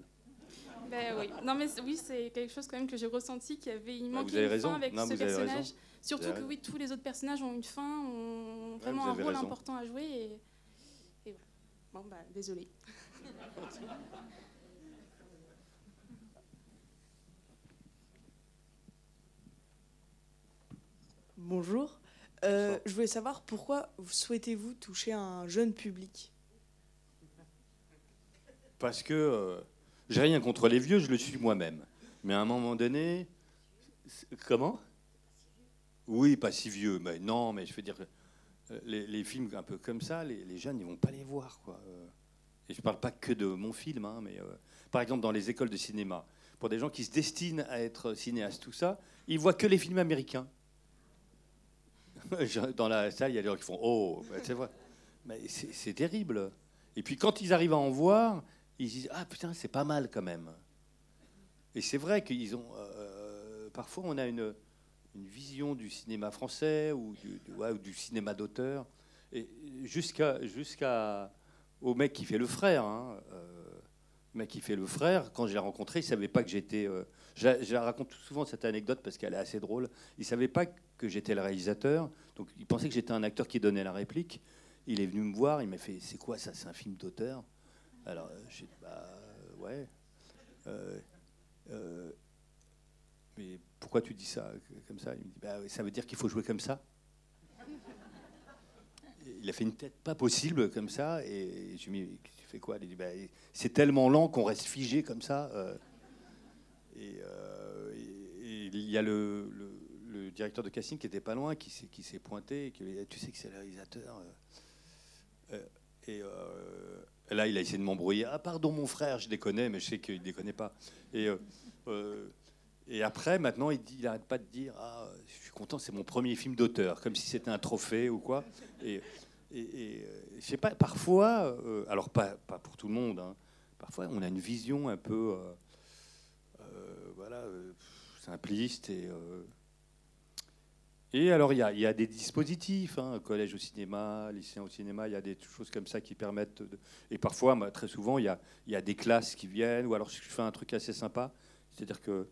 Ben oui, non mais oui, c'est quelque chose quand même que j'ai ressenti qu'il y avait il manquait une fin avec ce personnage. Surtout que oui, tous les autres personnages ont une fin, ont vraiment un rôle important à jouer et, et voilà. Bon bah désolé. Bonjour. Euh, je voulais savoir pourquoi souhaitez-vous toucher un jeune public? Parce que euh, j'ai rien contre les vieux, je le suis moi-même. Mais à un moment donné, comment? Oui, pas si vieux, mais non, mais je veux dire, euh, les, les films un peu comme ça, les, jeunes, ils vont pas les voir, quoi. Et je parle pas que de mon film, hein, mais par exemple dans les écoles de cinéma, pour des gens qui se destinent à être cinéastes, tout ça, ils voient que les films américains. Dans la salle, il y a des gens qui font Oh, c'est vrai. Mais c'est terrible. Et puis quand ils arrivent à en voir, ils disent Ah putain, c'est pas mal quand même. Et c'est vrai qu'ils ont. Euh, parfois, on a une, vision du cinéma français ou du, cinéma d'auteur. Jusqu'à jusqu'à au mec qui fait le frère. Hein, euh, mec qui fait le frère, quand je l'ai rencontré, il savait pas que j'étais. Euh, je, je, raconte souvent cette anecdote parce qu'elle est assez drôle. Il savait pas que j'étais le réalisateur. Donc il pensait que j'étais un acteur qui donnait la réplique. Il est venu me voir, il m'a fait C'est quoi ça? C'est un film d'auteur? Alors euh, j'ai dit Bah ouais. Euh, euh, mais pourquoi tu dis ça comme ça? Il me dit bah, Ça veut dire qu'il faut jouer comme ça Il a fait une tête pas possible comme ça. Et je lui ai dit Tu fais quoi? Il dit bah, C'est tellement lent qu'on reste figé comme ça. Et, il y a le le directeur de casting qui était pas loin, qui, s'est pointé, et qui tu sais que c'est le réalisateur. Euh, euh, et euh, là, il a essayé de m'embrouiller. Ah, pardon, mon frère, je déconne, mais je sais qu'il déconne pas. Et, et après, maintenant, il n'arrête arrête pas de dire Ah, je suis content, c'est mon premier film d'auteur, comme si c'était un trophée ou quoi. Et, et, je sais pas, parfois, alors pas, pas pour tout le monde, hein, parfois on a une vision un peu voilà, simpliste et Et alors, il y a, y a, des dispositifs, hein, collège au cinéma, lycéen au cinéma, il y a des choses comme ça qui permettent. De... Et parfois, très souvent, il y a, y a, des classes qui viennent, ou alors je fais un truc assez sympa, c'est-à-dire que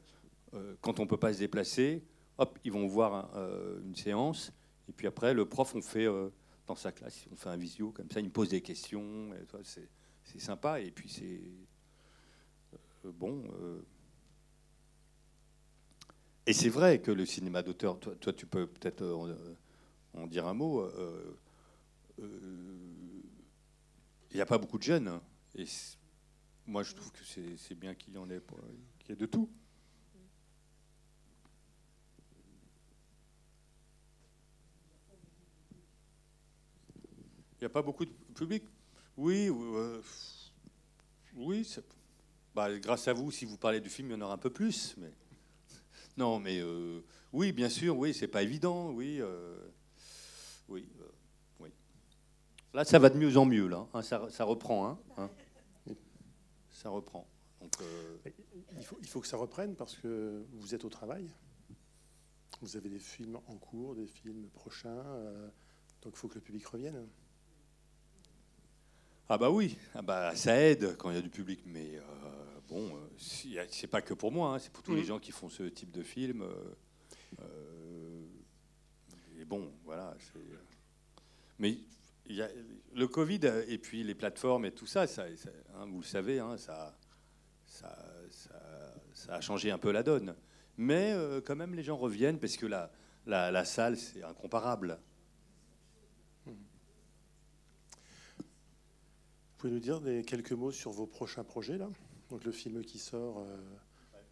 euh, quand on ne peut pas se déplacer, hop, ils vont voir euh, une séance, et puis après, le prof, on fait euh, dans sa classe, on fait un visio comme ça, il me pose des questions, c'est sympa, et puis c'est. bon. Et c'est vrai que le cinéma d'auteur, toi, tu peux peut-être en, dire un mot. Il n'y a pas beaucoup de jeunes. Hein, et moi, je trouve que c'est bien qu'il y en ait, qu'il y ait de tout. Il n'y a pas beaucoup de public Oui, euh, oui. Bah, grâce à vous, si vous parlez du film, il y en aura un peu plus. Mais non, mais euh, oui, bien sûr, oui, c'est pas évident, oui, euh, oui, oui. Là, ça va de mieux en mieux, là. Hein, ça, ça, reprend, hein, hein. ça reprend. Donc, il, faut, il faut que ça reprenne parce que vous êtes au travail. Vous avez des films en cours, des films prochains. donc, il faut que le public revienne. Ah bah oui, ah bah ça aide quand il y a du public, mais euh, bon, euh, c'est pas que pour moi, hein, c'est pour tous les mm. gens qui font ce type de film. Euh, et bon, voilà. Mais y a, le Covid et puis les plateformes et tout ça, ça, hein, vous le savez, hein, ça, ça, ça, a changé un peu la donne. Mais quand même, les gens reviennent parce que la, la, la salle, c'est incomparable. pouvez nous dire des, quelques mots sur vos prochains projets là? Donc le film qui sort euh,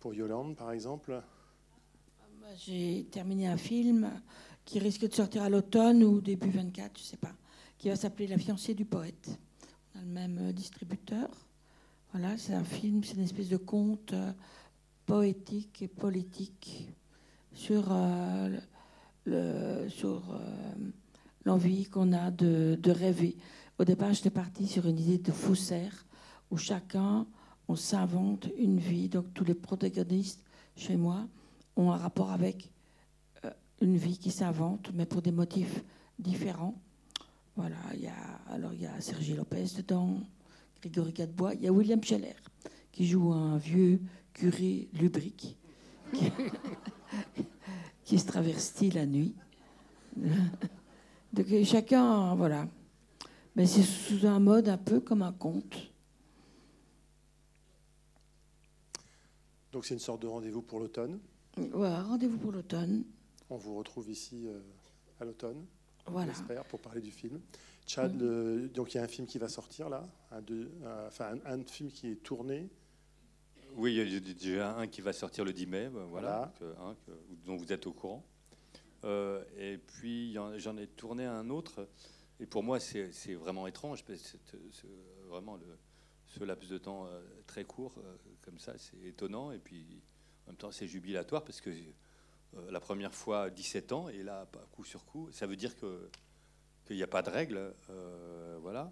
pour Yolande par exemple bah, J'ai terminé un film qui risque de sortir à l'automne ou début 24, je sais pas, qui va s'appeler La fiancée du poète. On a le même euh, distributeur. Voilà, c'est un film, c'est une espèce de conte euh, poétique et politique sur le, sur l'envie qu'on a de, de rêver. Au départ, j'étais partie sur une idée de faussaire où chacun, on s'invente une vie. Donc tous les protagonistes chez moi ont un rapport avec euh, une vie qui s'invente, mais pour des motifs différents. Voilà, il y a, alors il y a Sergi Lopez dedans, Grégory Gadebois, il y a William Scheller qui joue un vieux curé lubrique qui, qui se traverse la nuit? Donc chacun, voilà. Mais c'est sous un mode un peu comme un conte. Donc c'est une sorte de rendez-vous pour l'automne. Voilà, rendez-vous pour l'automne. On vous retrouve ici euh, à l'automne, voilà. j'espère, pour parler du film. Chad, mm. donc il y a un film qui va sortir là, un, enfin un, film qui est tourné. Oui, il y a déjà un qui va sortir le 10 mai, ben, voilà, dont vous êtes au courant. Euh, et puis j'en ai tourné un autre et pour moi, c'est vraiment étrange, parce que vraiment le, ce laps de temps euh, très court, euh, comme ça, c'est étonnant. Et puis, en même temps, c'est jubilatoire, parce que euh, la première fois, 17 ans, et là, coup sur coup, ça veut dire qu'il n'y a pas de règle. voilà.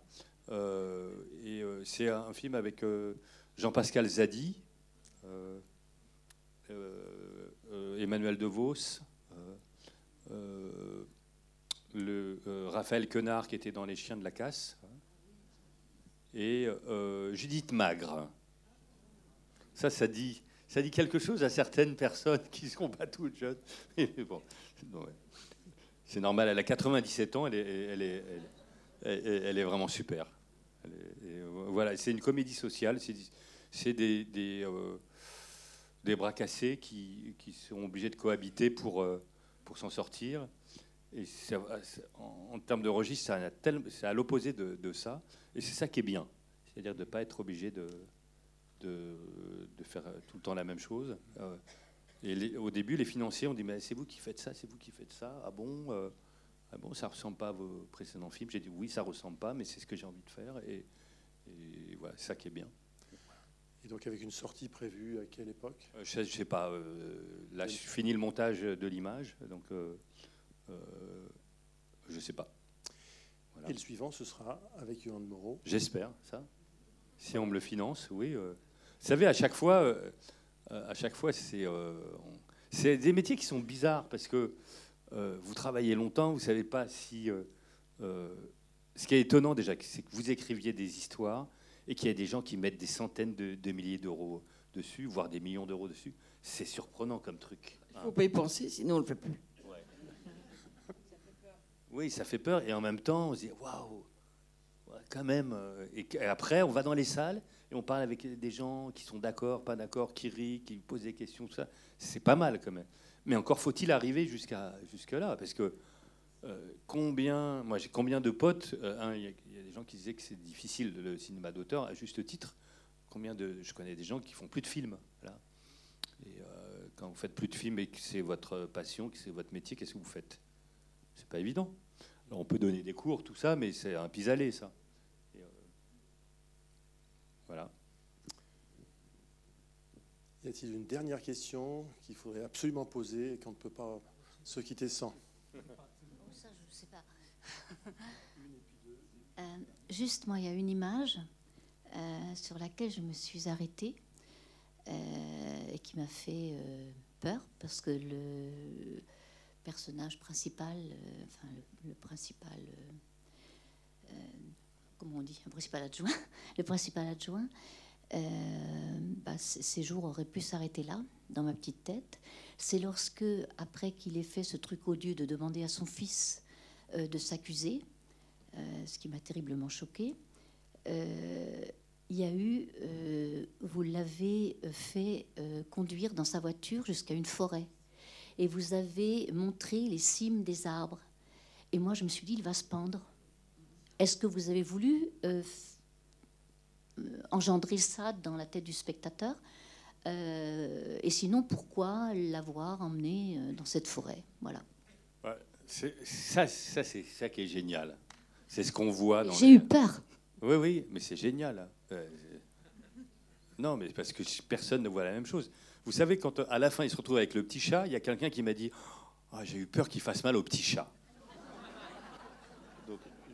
et c'est un film avec Jean-Pascal Zadi, Emmanuel DeVos le euh, Raphaël Quenard qui était dans Les Chiens de la Casse et euh, Judith Magre. Ça, ça dit, ça dit quelque chose à certaines personnes qui ne sont pas toutes jeunes. c'est normal, elle a 97 ans, elle est, elle est, elle est, vraiment super. voilà, c'est une comédie sociale, c'est des, des, euh, des, bras cassés qui, qui, sont obligés de cohabiter pour, pour s'en sortir. Et en, termes de registre, c'est à l'opposé de, ça. Et c'est ça qui est bien. C'est-à-dire de ne pas être obligé de, de, faire tout le temps la même chose. Euh, et au début, les financiers ont dit Mais c'est vous qui faites ça, c'est vous qui faites ça. Ah bon euh, ah bon, ça ressemble pas à vos précédents films. J'ai dit oui, ça ressemble pas, mais c'est ce que j'ai envie de faire. Et, voilà, c'est ça qui est bien. Et donc avec une sortie prévue à quelle époque? Euh, Je ne sais, pas. là, je finis le montage de l'image, donc euh, je ne sais pas. Et le suivant, ce sera avec Yohan Moreau J'espère, ça. Si on me le finance, oui. Euh. Vous savez, à chaque fois, euh, à chaque fois c'est, c'est des métiers qui sont bizarres parce que vous travaillez longtemps, vous ne savez pas si... ce qui est étonnant déjà, c'est que vous écriviez des histoires et qu'il y a des gens qui mettent des centaines de, milliers d'euros dessus, voire des millions d'euros dessus. C'est surprenant comme truc. Il ne faut pas y penser, sinon on ne le fait plus. Oui, ça fait peur. Et en même temps, on se dit waouh, quand même. Euh, et après, on va dans les salles et on parle avec des gens qui sont d'accord, pas d'accord, qui rient, qui posent des questions, tout ça. C'est pas mal quand même. Mais encore faut-il arriver jusqu'à jusque là, parce que euh, combien, moi j'ai combien de potes. Euh, il y, a des gens qui disaient que c'est difficile le cinéma d'auteur à juste titre. Combien de, je connais des gens qui font plus de films. Là. Et quand vous faites plus de films et que c'est votre passion, que c'est votre métier, qu'est-ce que vous faites? C'est pas évident. Alors on peut donner des cours, tout ça, mais c'est un pis-aller, ça. Voilà. Y a-t-il une dernière question qu'il faudrait absolument poser et qu'on ne peut pas se quitter sans? Ça, je ne sais pas. Euh, juste, moi, il y a une image euh, sur laquelle je me suis arrêtée euh, et qui m'a fait peur parce que le personnage principal, enfin le principal comment on dit, principal adjoint, le principal adjoint, euh, bah, ces jours auraient pu s'arrêter là, dans ma petite tête. C'est lorsque, après qu'il ait fait ce truc odieux de demander à son fils euh, de s'accuser, euh, ce qui m'a terriblement choqué, il y a eu, vous l'avez fait conduire dans sa voiture jusqu'à une forêt, et vous avez montré les cimes des arbres. Et moi, je me suis dit, il va se pendre. Est-ce que vous avez voulu euh, engendrer ça dans la tête du spectateur euh, Et sinon, pourquoi l'avoir emmené euh, dans cette forêt? Voilà. ça, ça c'est ça qui est génial. C'est ce qu'on voit. J'ai eu peur. Oui, oui, mais c'est génial. non, mais parce que personne ne voit la même chose. Vous savez, quand à la fin il se retrouve avec le petit chat, il y a quelqu'un qui m'a dit oh, J'ai eu peur qu'il fasse mal au petit chat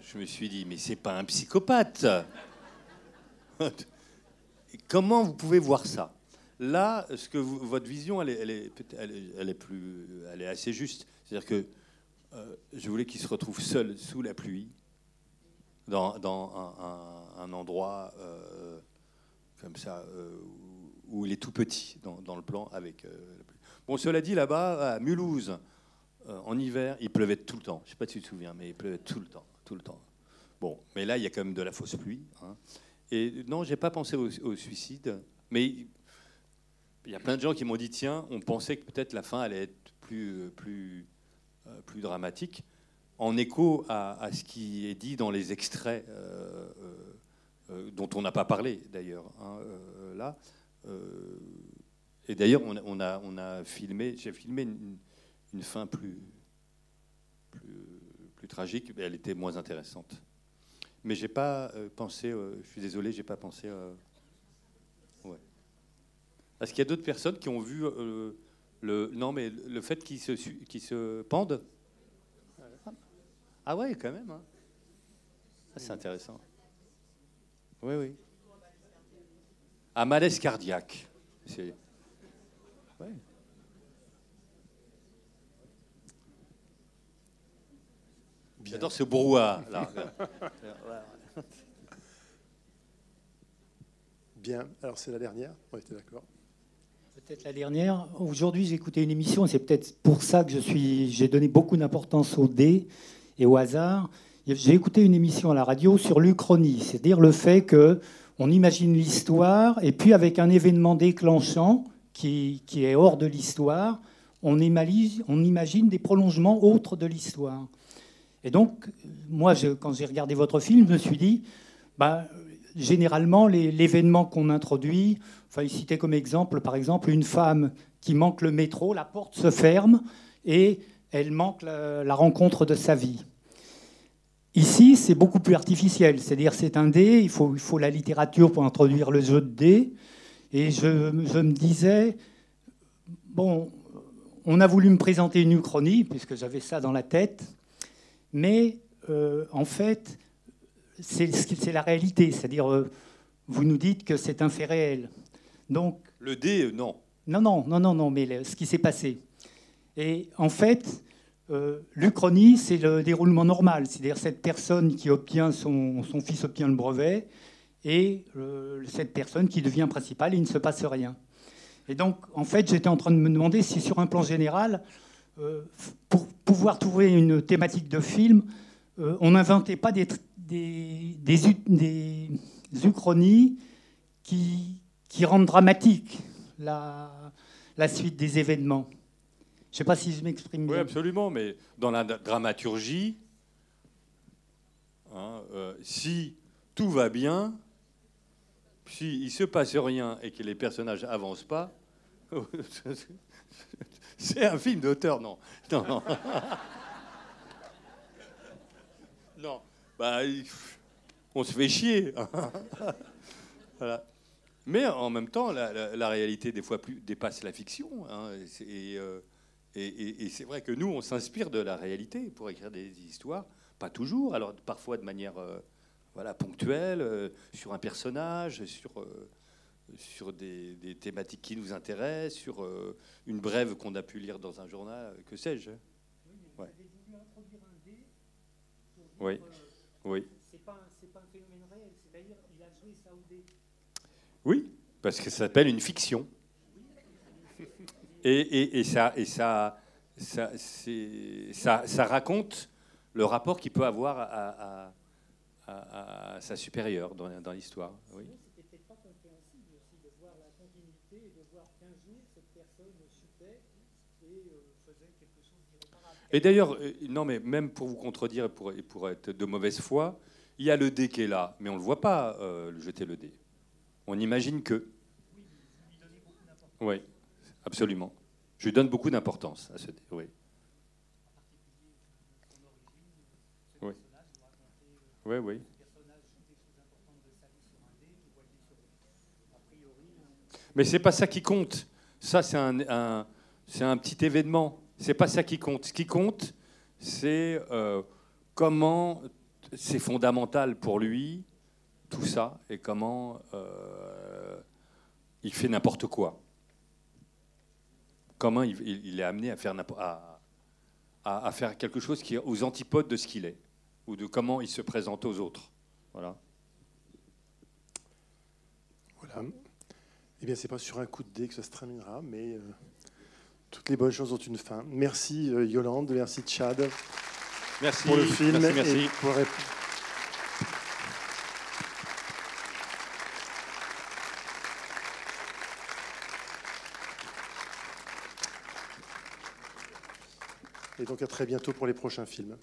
je me suis dit, mais c'est pas un psychopathe. Comment vous pouvez voir ça? Là, ce que votre vision, elle est, plus, elle est assez juste. C'est-à-dire que euh, je voulais qu'il se retrouve seul sous la pluie, dans, un, endroit euh, comme ça, euh, où il est tout petit dans, le plan avec la pluie. Bon, cela dit, là-bas, à Mulhouse, en hiver, il pleuvait tout le temps. Je ne sais pas si tu te souviens, mais il pleuvait tout le temps tout le temps. Bon, mais là, il y a quand même de la fausse pluie. Hein. Et non, j'ai pas pensé au, suicide, mais il y a plein de gens qui m'ont dit tiens, on pensait que peut-être la fin allait être plus, plus, euh, plus dramatique, en écho à, ce qui est dit dans les extraits euh, euh, dont on n'a pas parlé d'ailleurs hein, là. Et d'ailleurs, on, a, filmé, j'ai filmé une, fin plus, plus tragique, elle était moins intéressante. Mais j'ai pas euh, pensé, euh, je suis désolé, j'ai pas pensé. Euh, ouais. Est-ce qu'il y a d'autres personnes qui ont vu le non, mais le fait qu'ils se qui se pendent? Ah ouais, quand même. Hein. Ah, c'est intéressant. Oui, oui. Un malaise cardiaque. C'est. Ouais. J'adore ce brouhaha. Là. Bien, alors c'est la dernière, on était d'accord. Peut-être la dernière. Aujourd'hui, j'ai écouté une émission, et c'est peut-être pour ça que je suis, j'ai donné beaucoup d'importance au dé et au hasard. J'ai écouté une émission à la radio sur l'Uchronie, c'est-à-dire le fait que on imagine l'histoire et puis avec un événement déclenchant qui, qui est hors de l'histoire, on imagine, des prolongements autres de l'histoire. Et donc, moi, quand j'ai regardé votre film, je me suis dit, bah, généralement, l'événement qu'on introduit, enfin, il comme exemple, par exemple, une femme qui manque le métro, la porte se ferme et elle manque la, rencontre de sa vie. Ici, c'est beaucoup plus artificiel, c'est-à-dire c'est un dé, il faut, il faut la littérature pour introduire le jeu de dés. Et je, je me disais, bon, on a voulu me présenter une uchronie, puisque j'avais ça dans la tête, mais euh, en fait, c'est la réalité. C'est-à-dire, euh, vous nous dites que c'est un fait réel. Donc, le D, euh, non. Non, non, non, non, non, mais ce qui s'est passé. Et en fait, euh, l'Uchronie, c'est le déroulement normal, c'est-à-dire cette personne qui obtient son, fils obtient le brevet et euh, cette personne qui devient principale, il ne se passe rien. Et donc, en fait, j'étais en train de me demander si, sur un plan général, euh, pour pouvoir trouver une thématique de film, on n'inventait pas des, uchronies qui, rendent dramatique la suite des événements. Je ne sais pas si je m'exprime bien. Oui, absolument, mais dans la dramaturgie, hein, euh, si tout va bien, s'il ne se passe rien et que les personnages avancent pas, c'est un film d'auteur, non. Non, non. non. Bah, on se fait chier. voilà. Mais en même temps, la, réalité, des fois, plus, dépasse la fiction. Hein, euh, et, c'est vrai que nous, on s'inspire de la réalité pour écrire des histoires. Pas toujours, alors parfois de manière euh, voilà, ponctuelle, euh, sur un personnage, sur, sur des, thématiques qui nous intéressent, sur une brève qu'on a pu lire dans un journal, que sais-je. Oui. Oui. Oui. C'est pas, pas, un phénomène réel, c'est-à-dire il a joué ça au dé. Oui, parce que ça s'appelle une fiction. Et, et, ça, et ça, ça, ça, ça, raconte le rapport qu'il peut avoir à, à, à, sa supérieure dans, dans l'histoire. Oui. C'était pas compréhensible aussi de voir la continuité et de voir qu'un jour cette personne chutait et euh, faisait quelque chose d'irréparable. Et d'ailleurs, euh, non, mais même pour vous contredire et pour, et pour être de mauvaise foi, il y a le dé qui est là, mais on ne le voit pas, euh, jeter le dé. On imagine que. Oui, absolument. Je lui donne beaucoup d'importance à ce. Oui. Oui. Oui, oui. Mais c'est pas ça qui compte. Ça, c'est un, c'est un petit événement. C'est pas ça qui compte. Ce qui compte, c'est euh, comment c'est fondamental pour lui, tout ça, et comment euh, il fait n'importe quoi. Comment il, est amené à faire, à, à, faire quelque chose qui est aux antipodes de ce qu'il est, ou de comment il se présente aux autres. Voilà. Voilà. Eh bien, c'est pas sur un coup de dé que ça se terminera, mais euh, toutes les bonnes choses ont une fin. Merci euh, Yolande, merci Chad. Merci pour le film. Merci, merci. Et, pour... donc à très bientôt pour les prochains films.